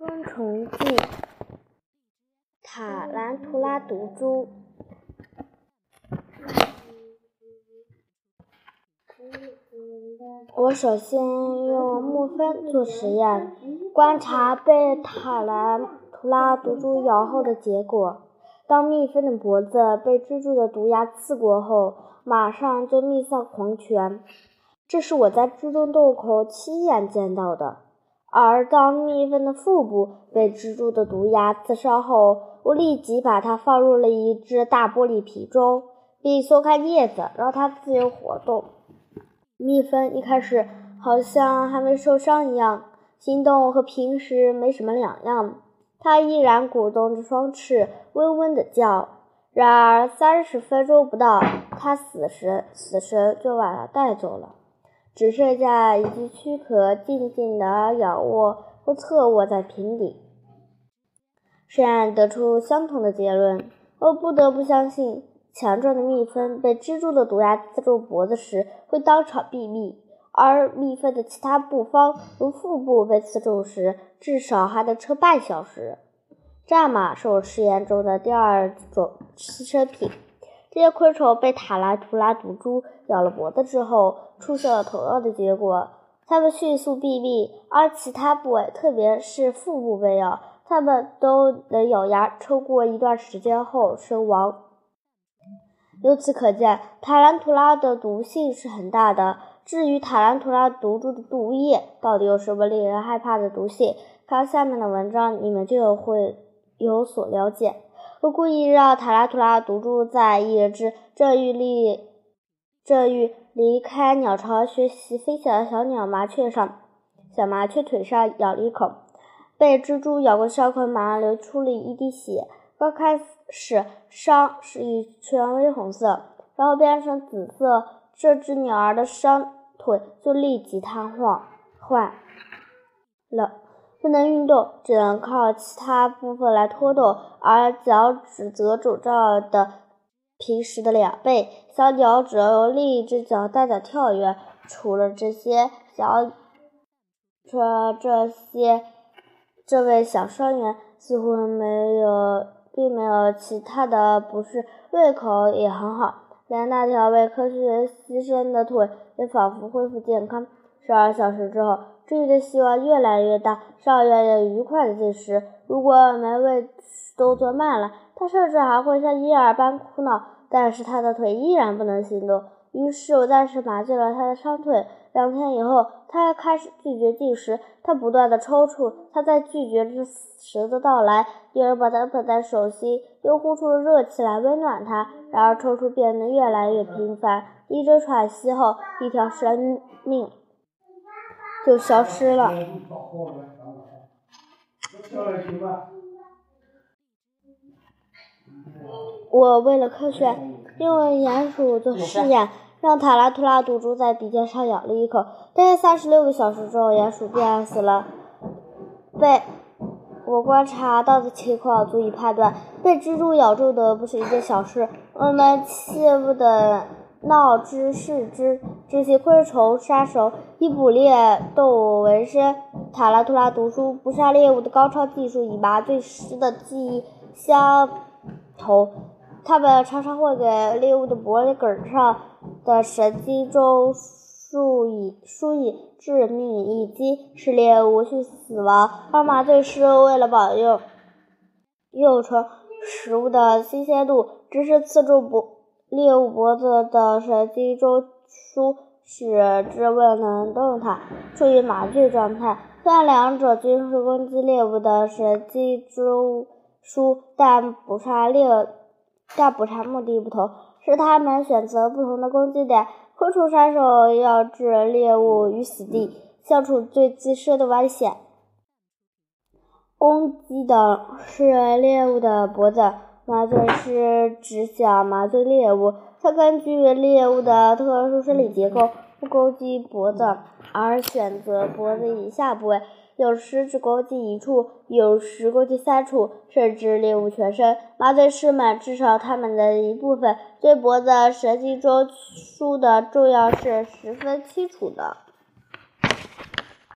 昆虫记：塔兰图拉毒株。我首先用木分做实验，观察被塔兰图拉毒株咬后的结果。当蜜蜂的脖子被蜘蛛的毒牙刺过后，马上就蜜丧黄泉。这是我在蜘蛛洞口亲眼见到的。而当蜜蜂的腹部被蜘蛛的毒牙刺伤后，我立即把它放入了一只大玻璃瓶中，并松开叶子，让它自由活动。蜜蜂一开始好像还没受伤一样，行动和平时没什么两样。它依然鼓动着双翅，嗡嗡地叫。然而三十分钟不到，它死神死神就把它带走了，只剩下一具躯壳静静地仰卧或侧卧在瓶底。实验得出相同的结论。我不得不相信，强壮的蜜蜂被蜘蛛的毒牙刺中脖子时会当场毙命。而蜜蜂的其他部方，如腹部被刺中时，至少还能撑半小时。战马是我实验中的第二种牺牲品。这些昆虫被塔兰图拉毒株咬了脖子之后，出现了同样的结果：它们迅速毙命；而其他部位，特别是腹部被咬，它们都能咬牙撑过一段时间后身亡。由此可见，塔兰图拉的毒性是很大的。至于塔兰图拉毒株的毒液到底有什么令人害怕的毒性，看下面的文章，你们就会有所了解。我故意让塔拉图拉毒株在一只正欲离正欲离开鸟巢学习飞翔的小鸟麻雀上，小麻雀腿上咬了一口，被蜘蛛咬过伤口马上流出了一滴血。刚开始伤是一圈微红色，然后变成紫色。这只鸟儿的伤。腿就立即瘫痪坏了，不能运动，只能靠其他部分来拖动，而脚趾则肿胀的平时的两倍。小鸟只要用另一只脚大脚跳跃。除了这些小，除了这些，这位小伤员似乎没有，并没有其他的不适，胃口也很好。连那条为科学牺牲的腿也仿佛恢复健康。十二小时之后，治愈的希望越来越大，少爷也愉快地进食。如果没胃动作慢了，他甚至还会像婴儿般哭闹。但是他的腿依然不能行动。于是我暂时麻醉了他的伤腿。两天以后，他开始拒绝进食。他不断的抽搐，他在拒绝着死神的到来。有人把他捧在手心，又呼出了热气来温暖他。然而抽搐变得越来越频繁。一阵喘息后，一条生命就消失了。我为了科学，用鼹鼠做试验。让塔拉图拉毒株在鼻尖上咬了一口，大约三十六个小时之后，鼹鼠便死了。被我观察到的情况足以判断，被蜘蛛咬中的不是一件小事。我们切勿的闹之视之。这些昆虫杀手以捕猎动物为生，塔拉图拉读书捕杀猎物的高超技术与麻醉师的技艺相同。他们常常会给猎物的脖梗上的神经中输以输以致命一击，使猎物迅速死亡。而麻醉师为了保佑幼虫食物的新鲜度，只是刺中脖猎物脖子的神经中枢，使之未能动弹，处于麻醉状态。虽然两者均是攻击猎物的神经中枢，但捕杀猎。但捕杀目的不同，是他们选择不同的攻击点。昆虫杀手要置猎物于死地，消除最自身的危险。攻击的是猎物的脖子，麻醉师只想麻醉猎物。它根据猎物的特殊生理结构，不攻击脖子，而选择脖子以下部位。有时只攻击一处，有时攻击三处，甚至猎物全身。麻醉师们至少他们的一部分对脖子神经中枢的重要是十分清楚的。